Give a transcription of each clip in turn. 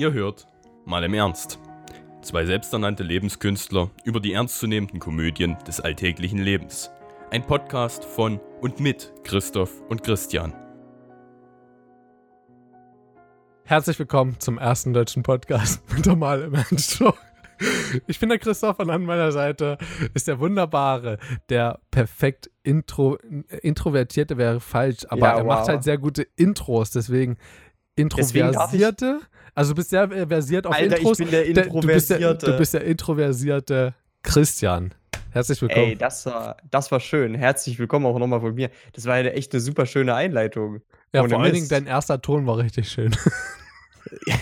Ihr hört mal im Ernst. Zwei selbsternannte Lebenskünstler über die ernstzunehmenden Komödien des alltäglichen Lebens. Ein Podcast von und mit Christoph und Christian. Herzlich willkommen zum ersten deutschen Podcast mit der Mal im Ernst Show. Ich bin der Christoph und an meiner Seite ist der wunderbare, der perfekt intro, introvertierte wäre falsch, aber Ja, er macht wow. halt sehr gute Intros, deswegen Deswegen introversierte. Also du bist sehr äh, versiert auf Alter, Intros. ich bin der Der- du, bist der, Introversierte. du bist der introversierte Christian. Herzlich willkommen. Ey, das war, das war schön. Herzlich willkommen auch nochmal von mir. Das war eine echt eine super schöne Einleitung. ja, ohne vor allen Dingen dein erster Ton war richtig schön.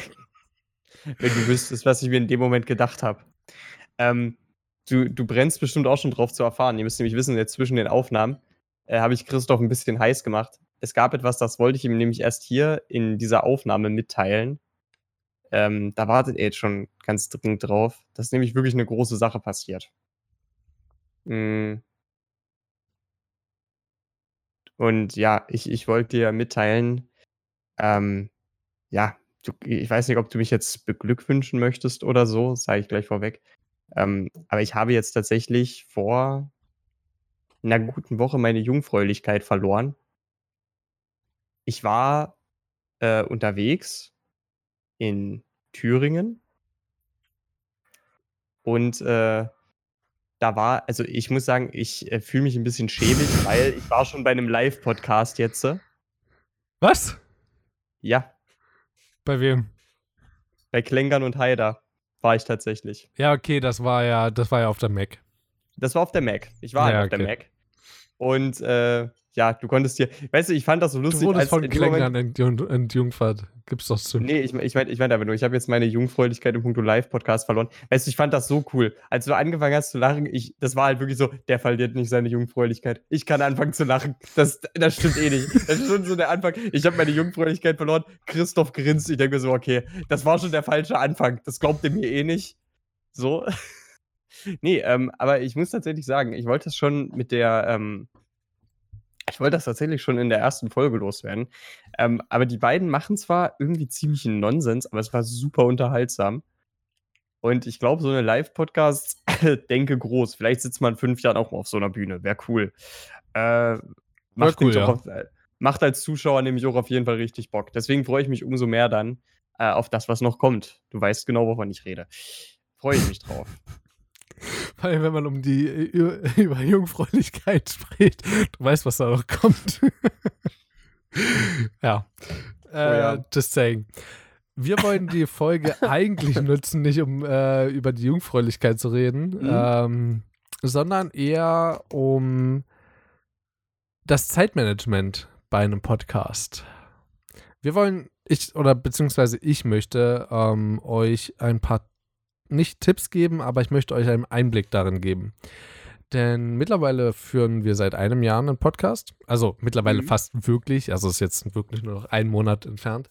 Wenn du wüsstest, was ich mir in dem Moment gedacht habe. Ähm, du, du brennst bestimmt auch schon drauf zu erfahren. Ihr müsst nämlich wissen, jetzt zwischen den Aufnahmen äh, habe ich Christoph ein bisschen heiß gemacht. Es gab etwas, das wollte ich ihm nämlich erst hier in dieser Aufnahme mitteilen. Ähm, da wartet er jetzt schon ganz dringend drauf. Das ist nämlich wirklich eine große Sache passiert. Mm. Und ja, ich, ich wollte dir mitteilen, ähm, ja, du, ich weiß nicht, ob du mich jetzt beglückwünschen möchtest oder so, sage ich gleich vorweg. Ähm, aber ich habe jetzt tatsächlich vor einer guten Woche meine Jungfräulichkeit verloren. Ich war äh, unterwegs in Thüringen und äh, da war, also ich muss sagen, ich äh, fühle mich ein bisschen schäbig, weil ich war schon bei einem Live-Podcast jetzt. Was? Ja, Bei wem? bei Klängern und Haider war ich tatsächlich. Ja, okay, das war ja, das war ja auf der Mac. Das war auf der Mac. Ich war Ja, halt auf der okay. Mac. Und äh, ja, du konntest dir, weißt du, ich fand das so Du lustig, wurdest von in dem Moment- Klängern entjung- entjungfert. Gibt's doch zu. Nee, ich, ich meine ich mein aber nur, ich habe jetzt meine Jungfräulichkeit im Punkto Live-Podcast verloren. Weißt du, ich fand das so cool. Als du angefangen hast zu lachen, ich, das war halt wirklich so, der verliert nicht seine Jungfräulichkeit. Ich kann anfangen zu lachen. Das, das stimmt eh nicht. Das ist schon so der Anfang. Ich habe meine Jungfräulichkeit verloren. Christoph grinst. Ich denke mir so, okay, das war schon der falsche Anfang. Das glaubt ihr mir eh nicht. So. nee, ähm, aber ich muss tatsächlich sagen, ich wollte das schon mit der, ähm, ich wollte das tatsächlich schon in der ersten Folge loswerden. Ähm, aber die beiden machen zwar irgendwie ziemlich einen Nonsens, aber es war super unterhaltsam. Und ich glaube, so eine Live-Podcast, denke groß. Vielleicht sitzt man fünf Jahren auch mal auf so einer Bühne. Wäre cool. Äh, macht, cool, ja. auf, äh, macht als Zuschauer nämlich auch auf jeden Fall richtig Bock. Deswegen freue ich mich umso mehr dann äh, auf das, was noch kommt. Du weißt genau, wovon ich rede. Freue ich mich drauf. Weil wenn man um die über, über Jungfräulichkeit spricht, du weißt, was da noch kommt. ja. Äh, ja. Just saying. Wir wollen die Folge eigentlich nutzen, nicht um äh, über die Jungfräulichkeit zu reden, Mhm. ähm, sondern eher um das Zeitmanagement bei einem Podcast. Wir wollen, ich oder beziehungsweise ich möchte ähm, euch ein paar nicht Tipps geben, aber ich möchte euch einen Einblick darin geben. Denn mittlerweile führen wir seit einem Jahr einen Podcast. Also mittlerweile Mhm. fast wirklich. Also ist jetzt wirklich nur noch ein Monat entfernt.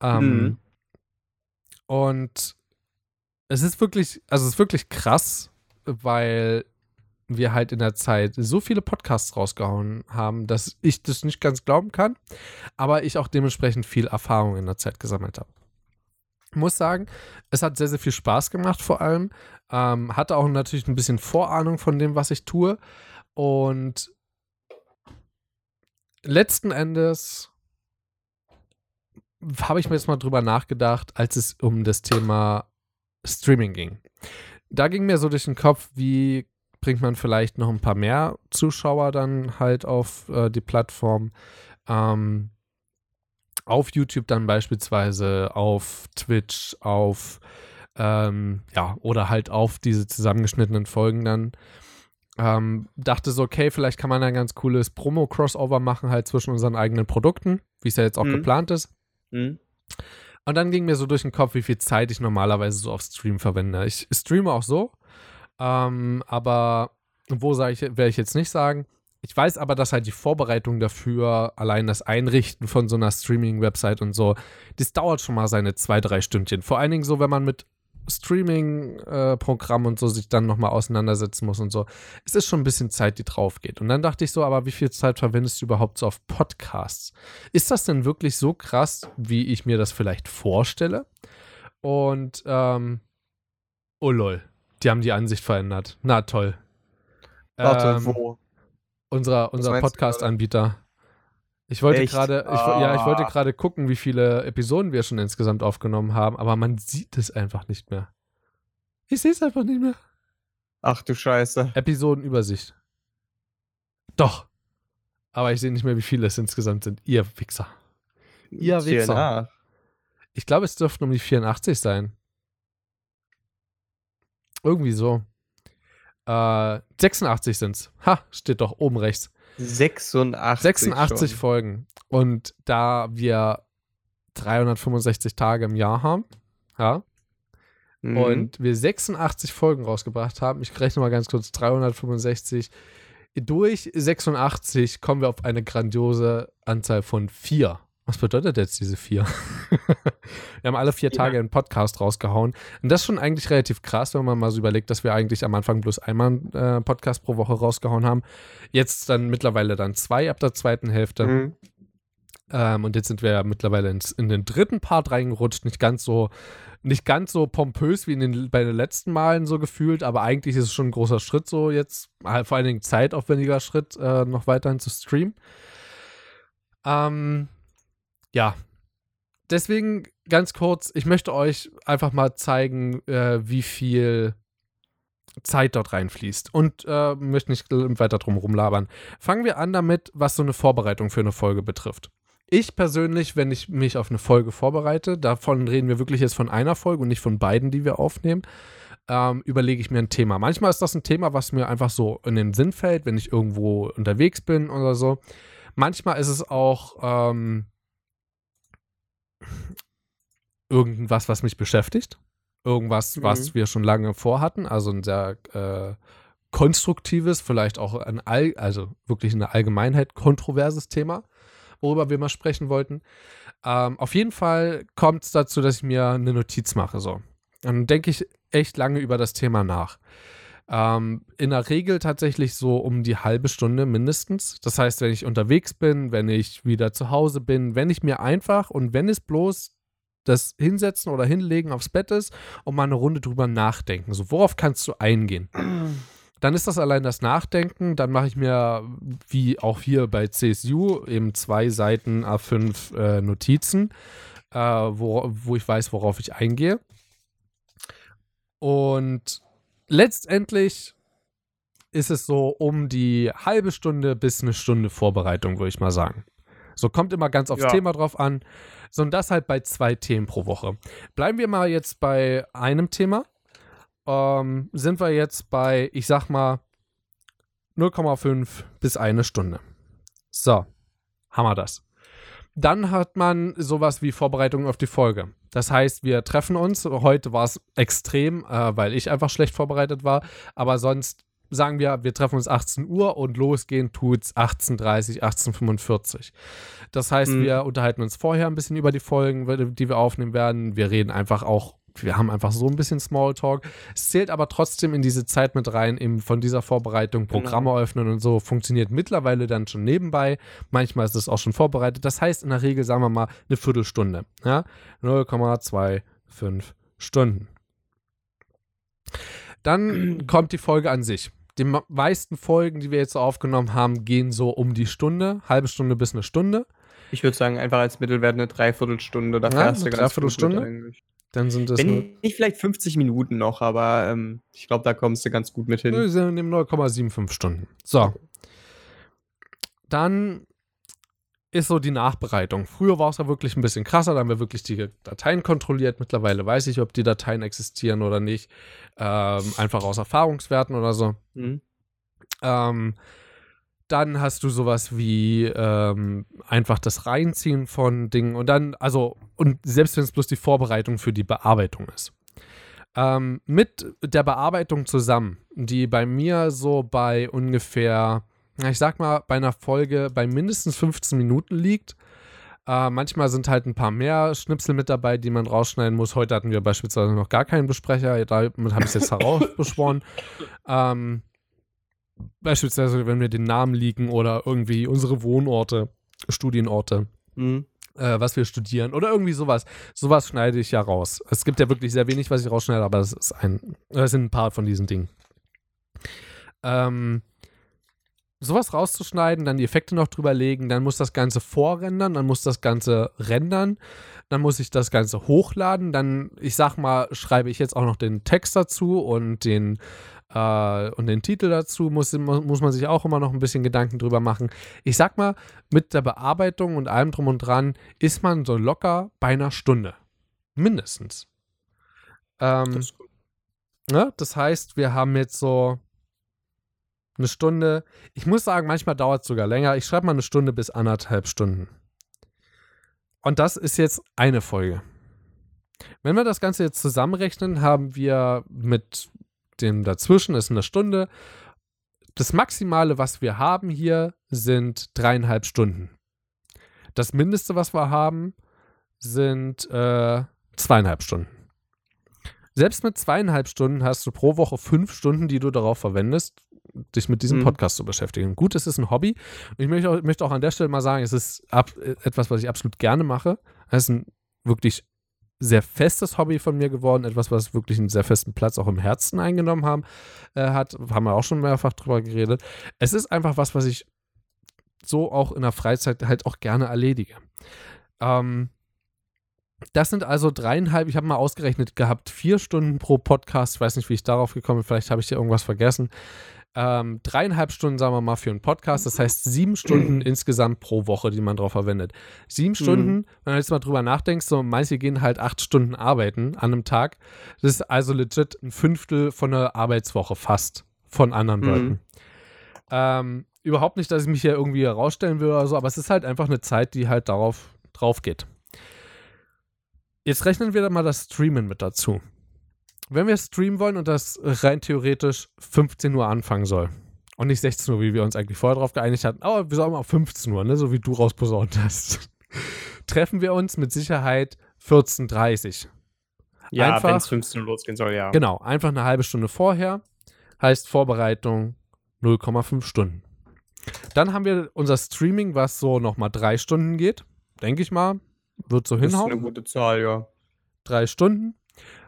Ähm, Mhm. Und es ist wirklich, also es ist wirklich krass, weil wir halt in der Zeit so viele Podcasts rausgehauen haben, dass ich das nicht ganz glauben kann, aber ich auch dementsprechend viel Erfahrung in der Zeit gesammelt habe. Muss sagen, es hat sehr, sehr viel Spaß gemacht, vor allem. Ähm, hatte auch natürlich ein bisschen Vorahnung von dem, was ich tue. Und letzten Endes habe ich mir jetzt mal drüber nachgedacht, als es um das Thema Streaming ging. Da ging mir so durch den Kopf, wie bringt man vielleicht noch ein paar mehr Zuschauer dann halt auf äh, die Plattform. Ähm, auf YouTube dann beispielsweise, auf Twitch, auf ähm, ja, oder halt auf diese zusammengeschnittenen Folgen dann. Ähm, dachte so, okay, vielleicht kann man ein ganz cooles Promo-Crossover machen, halt zwischen unseren eigenen Produkten, wie es ja jetzt auch Mhm. geplant ist. Mhm. Und dann ging mir so durch den Kopf, wie viel Zeit ich normalerweise so auf Stream verwende. Ich streame auch so, ähm, aber wo sage ich, werde ich jetzt nicht sagen. Ich weiß aber, dass halt die Vorbereitung dafür, allein das Einrichten von so einer Streaming-Website und so, das dauert schon mal seine zwei, drei Stündchen. Vor allen Dingen so, wenn man mit Streaming-Programm und so sich dann nochmal auseinandersetzen muss und so. Es ist schon ein bisschen Zeit, die drauf geht. Und dann dachte ich so, aber wie viel Zeit verwendest du überhaupt so auf Podcasts? Ist das denn wirklich so krass, wie ich mir das vielleicht vorstelle? Und, ähm, oh lol, die haben die Ansicht verändert. Na toll. Warte, Ähm, wo? Unser, unser Podcast-Anbieter. Ich wollte gerade, wo- ja, ich wollte Ah. gerade gucken, wie viele Episoden wir schon insgesamt aufgenommen haben, aber man sieht es einfach nicht mehr. Ich sehe es einfach nicht mehr. Ach du Scheiße. Episodenübersicht. Doch. Aber ich sehe nicht mehr, wie viele es insgesamt sind. Ihr Wichser. Ihr Wichser. Ich glaube, es dürften um die 84 sein. Irgendwie so. Äh, 86 sind's. Ha, steht doch oben rechts. 86. 86 schon. Folgen. Und da wir 365 Tage im Jahr haben, ja, Mhm. und wir 86 Folgen rausgebracht haben, ich rechne mal ganz kurz, 365 durch 86 kommen wir auf eine grandiose Anzahl von vier. Was bedeutet jetzt diese vier? wir haben alle vier Ja. Tage einen Podcast rausgehauen. Und das ist schon eigentlich relativ krass, wenn man mal so überlegt, dass wir eigentlich am Anfang bloß einmal einen äh, Podcast pro Woche rausgehauen haben. Jetzt dann mittlerweile dann zwei ab der zweiten Hälfte. Mhm. Ähm, und jetzt sind wir ja mittlerweile ins, in den dritten Part reingerutscht. Nicht ganz so, nicht ganz so pompös wie in den, bei den letzten Malen so gefühlt, aber eigentlich ist es schon ein großer Schritt, so jetzt, halt vor allen Dingen zeitaufwendiger Schritt, äh, noch weiterhin zu streamen. Ähm, ja. Deswegen ganz kurz, ich möchte euch einfach mal zeigen, äh, wie viel Zeit dort reinfließt und äh, möchte nicht weiter drum rumlabern. Fangen wir an damit, was so eine Vorbereitung für eine Folge betrifft. Ich persönlich, wenn ich mich auf eine Folge vorbereite, davon reden wir wirklich jetzt von einer Folge und nicht von beiden, die wir aufnehmen, ähm, überlege ich mir ein Thema. Manchmal ist das ein Thema, was mir einfach so in den Sinn fällt, wenn ich irgendwo unterwegs bin oder so. Manchmal ist es auch ähm, irgendwas, was mich beschäftigt. Irgendwas, was Mhm. wir schon lange vorhatten. Also ein sehr äh, konstruktives, vielleicht auch ein all, also wirklich in der Allgemeinheit kontroverses Thema, worüber wir mal sprechen wollten. Ähm, auf jeden Fall kommt es dazu, dass ich mir eine Notiz mache. So. Dann denke ich echt lange über das Thema nach. Ähm, in der Regel tatsächlich so um die halbe Stunde mindestens. Das heißt, wenn ich unterwegs bin, wenn ich wieder zu Hause bin, wenn ich mir einfach und wenn es bloß das Hinsetzen oder Hinlegen aufs Bett ist und mal eine Runde drüber nachdenken. So, worauf kannst du eingehen? Dann ist das allein das Nachdenken. Dann mache ich mir, wie auch hier bei CSU, eben zwei Seiten A5 äh, Notizen, äh, wo, wo ich weiß, worauf ich eingehe. Und letztendlich ist es so um die halbe Stunde bis eine Stunde Vorbereitung, würde ich mal sagen. So kommt immer ganz aufs Ja. Thema drauf an. So und das halt bei zwei Themen pro Woche. Bleiben wir mal jetzt bei einem Thema. Ähm, sind wir jetzt bei, ich sag mal, 0,5 bis eine Stunde. So, haben wir das. Dann hat man sowas wie Vorbereitung auf die Folge. Das heißt, wir treffen uns. Heute war es extrem, äh, weil ich einfach schlecht vorbereitet war. Aber sonst sagen wir, wir treffen uns 18 Uhr und losgehen tut's 18.30, 18.45. Das heißt, Mhm. wir unterhalten uns vorher ein bisschen über die Folgen, die wir aufnehmen werden. Wir reden einfach auch, wir haben einfach so ein bisschen Smalltalk. Es zählt aber trotzdem in diese Zeit mit rein, eben von dieser Vorbereitung, Programme öffnen und so, funktioniert mittlerweile dann schon nebenbei. Manchmal ist es auch schon vorbereitet. Das heißt, in der Regel, sagen wir mal, eine Viertelstunde. Ja? 0,25 Stunden. Dann kommt die Folge an sich. Die meisten Folgen, die wir jetzt so aufgenommen haben, gehen so um die Stunde, halbe Stunde bis eine Stunde. Ich würde sagen, einfach als Mittelwert eine Dreiviertelstunde. Da Ja, eine Dreiviertelstunde? Dann sind das Wenn nicht vielleicht 50 Minuten noch, aber ähm, ich glaube, da kommst du ganz gut mit hin. wir sind im 0,75 Stunden. So. Dann ist so die Nachbereitung. Früher war es ja wirklich ein bisschen krasser, da haben wir wirklich die Dateien kontrolliert. Mittlerweile weiß ich, ob die Dateien existieren oder nicht. Ähm, einfach aus Erfahrungswerten oder so. Mhm. Ähm, dann hast du sowas wie ähm, einfach das Reinziehen von Dingen und dann, also, und selbst wenn es bloß die Vorbereitung für die Bearbeitung ist. Ähm, mit der Bearbeitung zusammen, die bei mir so bei ungefähr, na, ich sag mal, bei einer Folge bei mindestens 15 Minuten liegt. Äh, manchmal sind halt ein paar mehr Schnipsel mit dabei, die man rausschneiden muss. Heute hatten wir beispielsweise noch gar keinen Besprecher, damit habe ich es jetzt herausbeschworen. Ähm, beispielsweise, wenn wir den Namen liegen oder irgendwie unsere Wohnorte, Studienorte. Mhm. äh, was wir studieren oder irgendwie sowas. Sowas schneide ich ja raus. Es gibt ja wirklich sehr wenig, was ich rausschneide, aber das ist ein, das sind ein paar von diesen Dingen. Ähm, sowas rauszuschneiden, dann die Effekte noch drüber legen, dann muss das Ganze vorrendern, dann muss das Ganze rendern, dann muss ich das Ganze hochladen, dann, ich sag mal, schreibe ich jetzt auch noch den Text dazu und den äh, und den Titel dazu muss, muss man sich auch immer noch ein bisschen Gedanken drüber machen. Ich sag mal, mit der Bearbeitung und allem drum und dran ist man so locker bei einer Stunde. Mindestens. Ähm, das, ne? das heißt, wir haben jetzt so eine Stunde. Ich muss sagen, manchmal dauert es sogar länger. Ich schreibe mal eine Stunde bis anderthalb Stunden. Und das ist jetzt eine Folge. Wenn wir das Ganze jetzt zusammenrechnen, haben wir mit dem dazwischen ist eine Stunde. Das Maximale, was wir haben hier, sind dreieinhalb Stunden. Das Mindeste, was wir haben, sind äh, zweieinhalb Stunden. Selbst mit zweieinhalb Stunden hast du pro Woche fünf Stunden, die du darauf verwendest, dich mit diesem mhm. Podcast zu beschäftigen. Gut, es ist ein Hobby. Und ich möchte auch, möchte auch an der Stelle mal sagen, es ist ab, etwas, was ich absolut gerne mache. Es ist ein wirklich sehr festes Hobby von mir geworden, etwas, was wirklich einen sehr festen Platz auch im Herzen eingenommen haben, äh, hat. Haben wir auch schon mehrfach drüber geredet. Es ist einfach was, was ich so auch in der Freizeit halt auch gerne erledige. Ähm, das sind also dreieinhalb, ich habe mal ausgerechnet gehabt, vier Stunden pro Podcast. Ich weiß nicht, wie ich darauf gekommen bin, vielleicht habe ich hier irgendwas vergessen ähm, dreieinhalb Stunden, sagen wir mal, für einen Podcast. Das heißt sieben Stunden insgesamt pro Woche, die man drauf verwendet. Sieben mhm. Stunden, wenn du jetzt mal drüber nachdenkst, so manche gehen halt acht Stunden arbeiten an einem Tag. Das ist also legit ein Fünftel von einer Arbeitswoche fast von anderen mhm. Leuten. Ähm, überhaupt nicht, dass ich mich hier irgendwie herausstellen will oder so, aber es ist halt einfach eine Zeit, die halt darauf drauf geht. Jetzt rechnen wir da mal das Streamen mit dazu wenn wir streamen wollen und das rein theoretisch 15 Uhr anfangen soll und nicht 16 Uhr, wie wir uns eigentlich vorher darauf geeinigt hatten, aber wir sollen mal auf 15 Uhr, ne, so wie du rausposaunt hast, treffen wir uns mit Sicherheit 14.30 Uhr. Ja, wenn es 15 Uhr losgehen soll, ja. Genau, einfach eine halbe Stunde vorher heißt Vorbereitung 0,5 Stunden. Dann haben wir unser Streaming, was so nochmal drei Stunden geht, denke ich mal. Wird so hinhauen. Das ist eine gute Zahl, ja. Drei Stunden.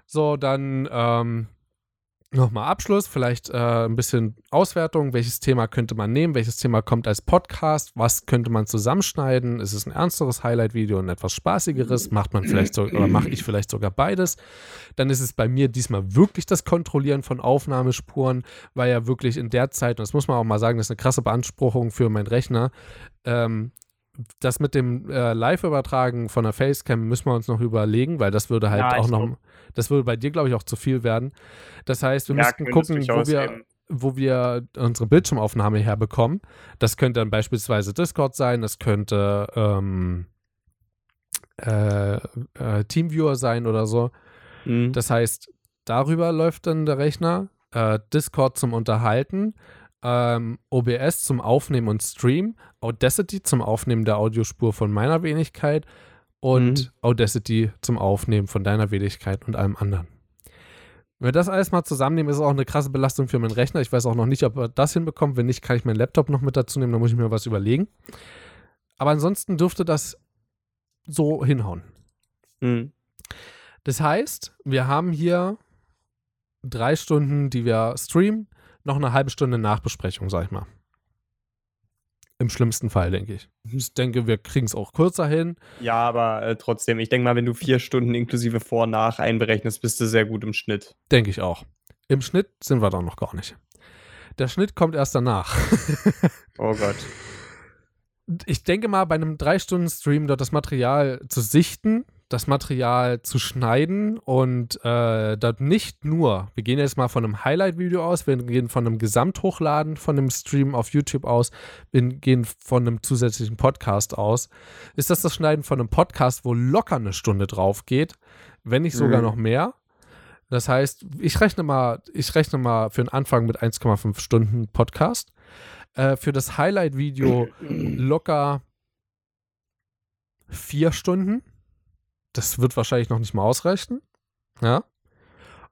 So, dann ähm, nochmal Abschluss, vielleicht äh, ein bisschen Auswertung. Welches Thema könnte man nehmen? Welches Thema kommt als Podcast? Was könnte man zusammenschneiden? Ist es ein ernsteres Highlight-Video und etwas spaßigeres? Macht man vielleicht so oder mache ich vielleicht sogar beides? Dann ist es bei mir diesmal wirklich das Kontrollieren von Aufnahmespuren, weil ja wirklich in der Zeit, und das muss man auch mal sagen, das ist eine krasse Beanspruchung für meinen Rechner, ähm, das mit dem äh, Live-Übertragen von der Facecam müssen wir uns noch überlegen, weil das würde halt ja, auch noch, das würde bei dir, glaube ich, auch zu viel werden. Das heißt, wir ja, müssten gucken, wo wir, wo wir unsere Bildschirmaufnahme herbekommen. Das könnte dann beispielsweise Discord sein, das könnte ähm, äh, äh, Teamviewer sein oder so. Mhm. Das heißt, darüber läuft dann der Rechner, äh, Discord zum Unterhalten ähm, OBS zum Aufnehmen und Stream, Audacity zum Aufnehmen der Audiospur von meiner Wenigkeit und mhm. Audacity zum Aufnehmen von deiner Wenigkeit und allem anderen. Wenn wir das alles mal zusammennehmen, ist es auch eine krasse Belastung für meinen Rechner. Ich weiß auch noch nicht, ob er das hinbekommt. Wenn nicht, kann ich meinen Laptop noch mit dazu nehmen, dann muss ich mir was überlegen. Aber ansonsten dürfte das so hinhauen. Mhm. Das heißt, wir haben hier drei Stunden, die wir streamen noch eine halbe Stunde Nachbesprechung, sag ich mal. Im schlimmsten Fall, denke ich. Ich denke, wir kriegen es auch kürzer hin. Ja, aber äh, trotzdem, ich denke mal, wenn du vier Stunden inklusive Vor- und Nach einberechnest, bist du sehr gut im Schnitt. Denke ich auch. Im Schnitt sind wir da noch gar nicht. Der Schnitt kommt erst danach. oh Gott. Ich denke mal, bei einem drei Stunden Stream dort das Material zu sichten, das Material zu schneiden und äh, dort nicht nur, wir gehen jetzt mal von einem Highlight-Video aus, wir gehen von einem Gesamthochladen von einem Stream auf YouTube aus, wir gehen von einem zusätzlichen Podcast aus, ist das das Schneiden von einem Podcast, wo locker eine Stunde drauf geht, wenn nicht sogar mhm. noch mehr. Das heißt, ich rechne mal, ich rechne mal für den Anfang mit 1,5 Stunden Podcast. Äh, für das Highlight-Video locker vier Stunden das wird wahrscheinlich noch nicht mal ausreichen. Ja.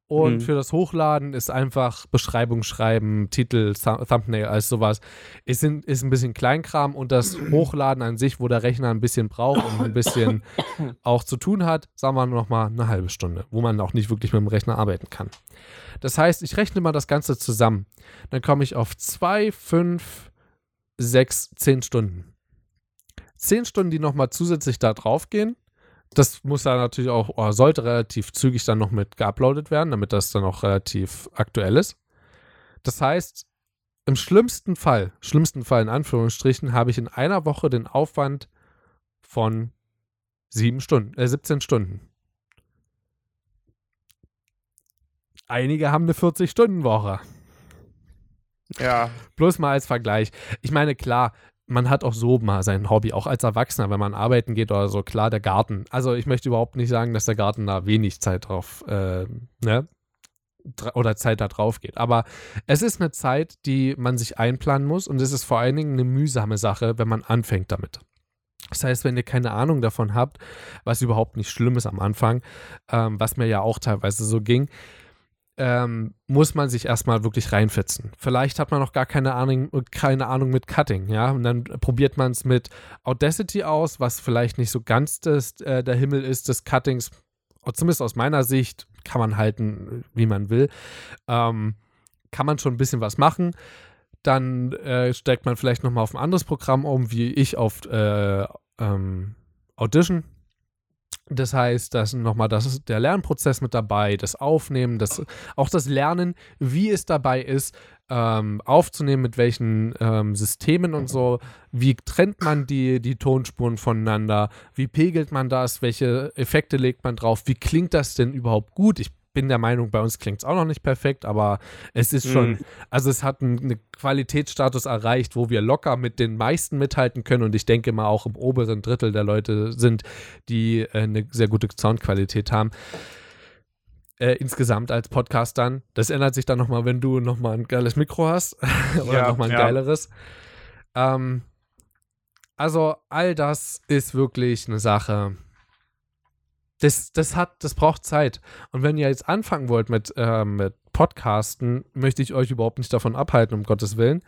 Und Mhm. für das Hochladen ist einfach Beschreibung schreiben, Titel, Thu- Thumbnail, alles sowas. Ist, in, ist ein bisschen Kleinkram und das Hochladen an sich, wo der Rechner ein bisschen braucht und ein bisschen auch zu tun hat, sagen wir nochmal eine halbe Stunde, wo man auch nicht wirklich mit dem Rechner arbeiten kann. Das heißt, ich rechne mal das Ganze zusammen. Dann komme ich auf zwei, fünf, sechs, zehn Stunden. Zehn Stunden, die nochmal zusätzlich da drauf gehen. Das muss dann natürlich auch, oder sollte relativ zügig dann noch mit geuploadet werden, damit das dann auch relativ aktuell ist. Das heißt, im schlimmsten Fall, schlimmsten Fall in Anführungsstrichen, habe ich in einer Woche den Aufwand von sieben Stunden, äh, 17 Stunden. Einige haben eine 40-Stunden-Woche. Ja. Bloß mal als Vergleich. Ich meine, klar, man hat auch so mal sein Hobby, auch als Erwachsener, wenn man arbeiten geht oder so, klar, der Garten. Also ich möchte überhaupt nicht sagen, dass der Garten da wenig Zeit drauf, äh, ne? Oder Zeit da drauf geht. Aber es ist eine Zeit, die man sich einplanen muss und es ist vor allen Dingen eine mühsame Sache, wenn man anfängt damit. Das heißt, wenn ihr keine Ahnung davon habt, was überhaupt nicht schlimm ist am Anfang, ähm, was mir ja auch teilweise so ging, ähm, muss man sich erstmal wirklich reinfetzen. Vielleicht hat man noch gar keine Ahnung, keine Ahnung mit Cutting, ja. Und dann probiert man es mit Audacity aus, was vielleicht nicht so ganz das, äh, der Himmel ist des Cuttings. Zumindest aus meiner Sicht kann man halten, wie man will. Ähm, kann man schon ein bisschen was machen. Dann äh, steigt man vielleicht nochmal auf ein anderes Programm um, wie ich auf äh, ähm, Audition. Das heißt, da ist nochmal das, der Lernprozess mit dabei, das Aufnehmen, das, auch das Lernen, wie es dabei ist, ähm, aufzunehmen, mit welchen ähm, Systemen und so, wie trennt man die, die Tonspuren voneinander, wie pegelt man das, welche Effekte legt man drauf, wie klingt das denn überhaupt gut? Ich bin der Meinung, bei uns klingt es auch noch nicht perfekt, aber es ist schon, Mhm. also es hat einen, einen Qualitätsstatus erreicht, wo wir locker mit den meisten mithalten können und ich denke mal auch im oberen Drittel der Leute sind, die äh, eine sehr gute Soundqualität haben. Äh, insgesamt als Podcast dann. Das ändert sich dann nochmal, wenn du nochmal ein geiles Mikro hast oder Ja, nochmal ein ja. geileres. Ähm, also all das ist wirklich eine Sache. Das, das hat, das braucht Zeit. Und wenn ihr jetzt anfangen wollt mit, ähm, mit Podcasten, möchte ich euch überhaupt nicht davon abhalten, um Gottes Willen.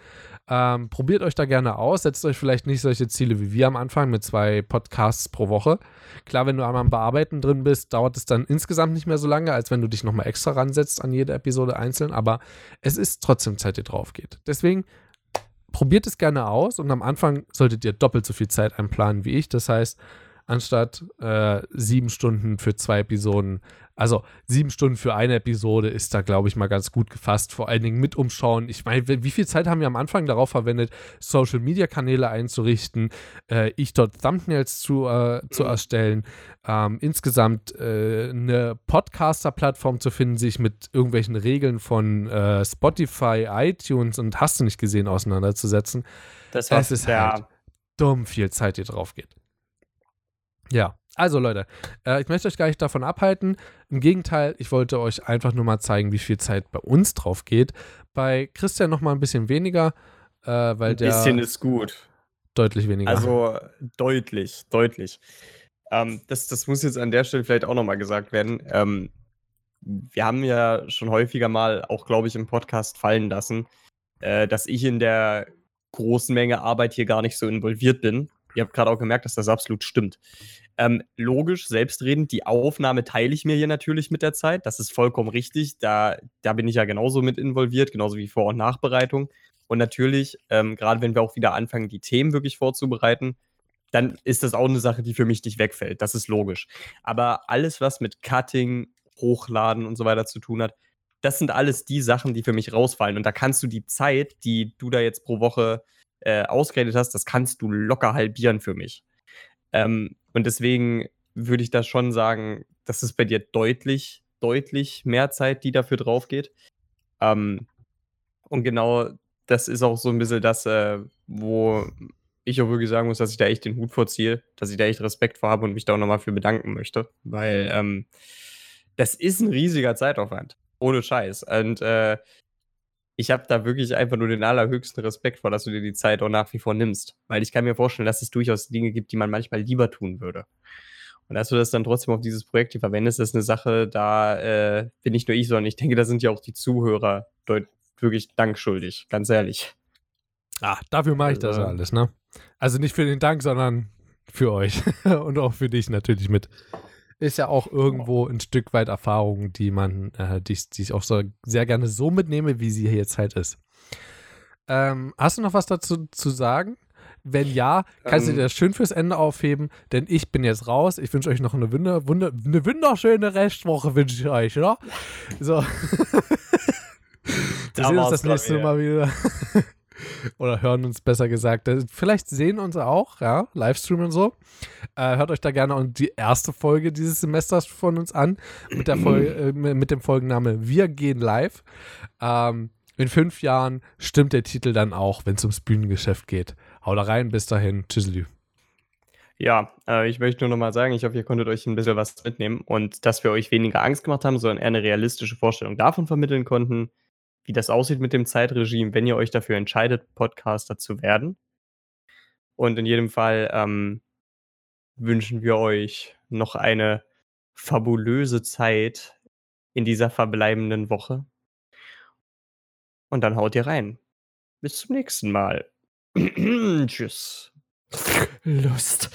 Ähm, probiert euch da gerne aus. Setzt euch vielleicht nicht solche Ziele wie wir am Anfang mit zwei Podcasts pro Woche. Klar, wenn du einmal am Bearbeiten drin bist, dauert es dann insgesamt nicht mehr so lange, als wenn du dich nochmal extra ransetzt an jede Episode einzeln. Aber es ist trotzdem Zeit, die drauf geht. Deswegen probiert es gerne aus und am Anfang solltet ihr doppelt so viel Zeit einplanen wie ich. Das heißt, anstatt äh, sieben Stunden für zwei Episoden, also sieben Stunden für eine Episode ist da, glaube ich, mal ganz gut gefasst. Vor allen Dingen mit Umschauen. Ich meine, wie viel Zeit haben wir am Anfang darauf verwendet, Social Media Kanäle einzurichten, äh, ich dort Thumbnails zu, äh, zu erstellen, ähm, insgesamt äh, eine Podcaster-Plattform zu finden, sich mit irgendwelchen Regeln von äh, Spotify, iTunes und hast du nicht gesehen auseinanderzusetzen. Das Es ist ja. halt dumm viel Zeit, die drauf geht. Ja, also Leute, äh, ich möchte euch gar nicht davon abhalten. Im Gegenteil, ich wollte euch einfach nur mal zeigen, wie viel Zeit bei uns drauf geht. Bei Christian noch mal ein bisschen weniger, äh, weil Ein der bisschen ist gut. deutlich weniger. Also deutlich, deutlich. Ähm, das, das muss jetzt an der Stelle vielleicht auch nochmal gesagt werden. Ähm, wir haben ja schon häufiger mal, auch glaube ich, im Podcast fallen lassen, äh, dass ich in der großen Menge Arbeit hier gar nicht so involviert bin. Ihr habt gerade auch gemerkt, dass das absolut stimmt. Ähm, logisch, selbstredend, die Aufnahme teile ich mir hier natürlich mit der Zeit. Das ist vollkommen richtig. Da, da bin ich ja genauso mit involviert, genauso wie Vor- und Nachbereitung. Und natürlich, ähm, gerade wenn wir auch wieder anfangen, die Themen wirklich vorzubereiten, dann ist das auch eine Sache, die für mich nicht wegfällt. Das ist logisch. Aber alles, was mit Cutting, Hochladen und so weiter zu tun hat, das sind alles die Sachen, die für mich rausfallen. Und da kannst du die Zeit, die du da jetzt pro Woche äh, ausgeredet hast, das kannst du locker halbieren für mich. Ähm, und deswegen würde ich da schon sagen, das ist bei dir deutlich, deutlich mehr Zeit, die dafür drauf geht. Ähm, und genau das ist auch so ein bisschen das, äh, wo ich auch wirklich sagen muss, dass ich da echt den Hut vorziehe, dass ich da echt Respekt vor habe und mich da auch nochmal für bedanken möchte. Weil ähm, das ist ein riesiger Zeitaufwand. Ohne Scheiß. Und äh, ich habe da wirklich einfach nur den allerhöchsten Respekt vor, dass du dir die Zeit auch nach wie vor nimmst. Weil ich kann mir vorstellen, dass es durchaus Dinge gibt, die man manchmal lieber tun würde. Und dass du das dann trotzdem auf dieses Projekt hier verwendest, ist eine Sache, da äh, bin nicht nur ich, sondern ich denke, da sind ja auch die Zuhörer wirklich dankschuldig, ganz ehrlich. Ah, dafür mache ich das Also- alles, ne? Also nicht für den Dank, sondern für euch. Und auch für dich natürlich mit. Ist ja auch irgendwo ein Stück weit Erfahrung, die man, äh, die, ich- die ich auch so sehr gerne so mitnehme, wie sie hier jetzt halt ist. Ähm, hast du noch was dazu zu sagen? Wenn ja, kannst du Ähm. dir das schön fürs Ende aufheben, denn ich bin jetzt raus. Ich wünsche euch noch eine, wunder, wunder, eine wunderschöne Restwoche, wünsche ich euch, oder? So. Wir Da sehen uns das nächste. Mal wieder. Oder hören uns besser gesagt. Äh, Vielleicht sehen uns auch, ja, Livestream und so. Äh, hört euch da gerne auch die erste Folge dieses Semesters von uns an. Mit, der Folge, äh, mit dem Folgenname Wir gehen live. Ähm, in fünf Jahren stimmt der Titel dann auch, wenn es ums Bühnengeschäft geht. Haut da rein, bis dahin. Tschüsselü. Ja, äh, ich möchte nur noch mal sagen, ich hoffe, ihr konntet euch ein bisschen was mitnehmen und dass wir euch weniger Angst gemacht haben, sondern eher eine realistische Vorstellung davon vermitteln konnten, wie das aussieht mit dem Zeitregime, wenn ihr euch dafür entscheidet, Podcaster zu werden. Und in jedem Fall ähm, wünschen wir euch noch eine fabulöse Zeit in dieser verbleibenden Woche. Und dann haut ihr rein. Bis zum nächsten Mal. Tschüss. Lust.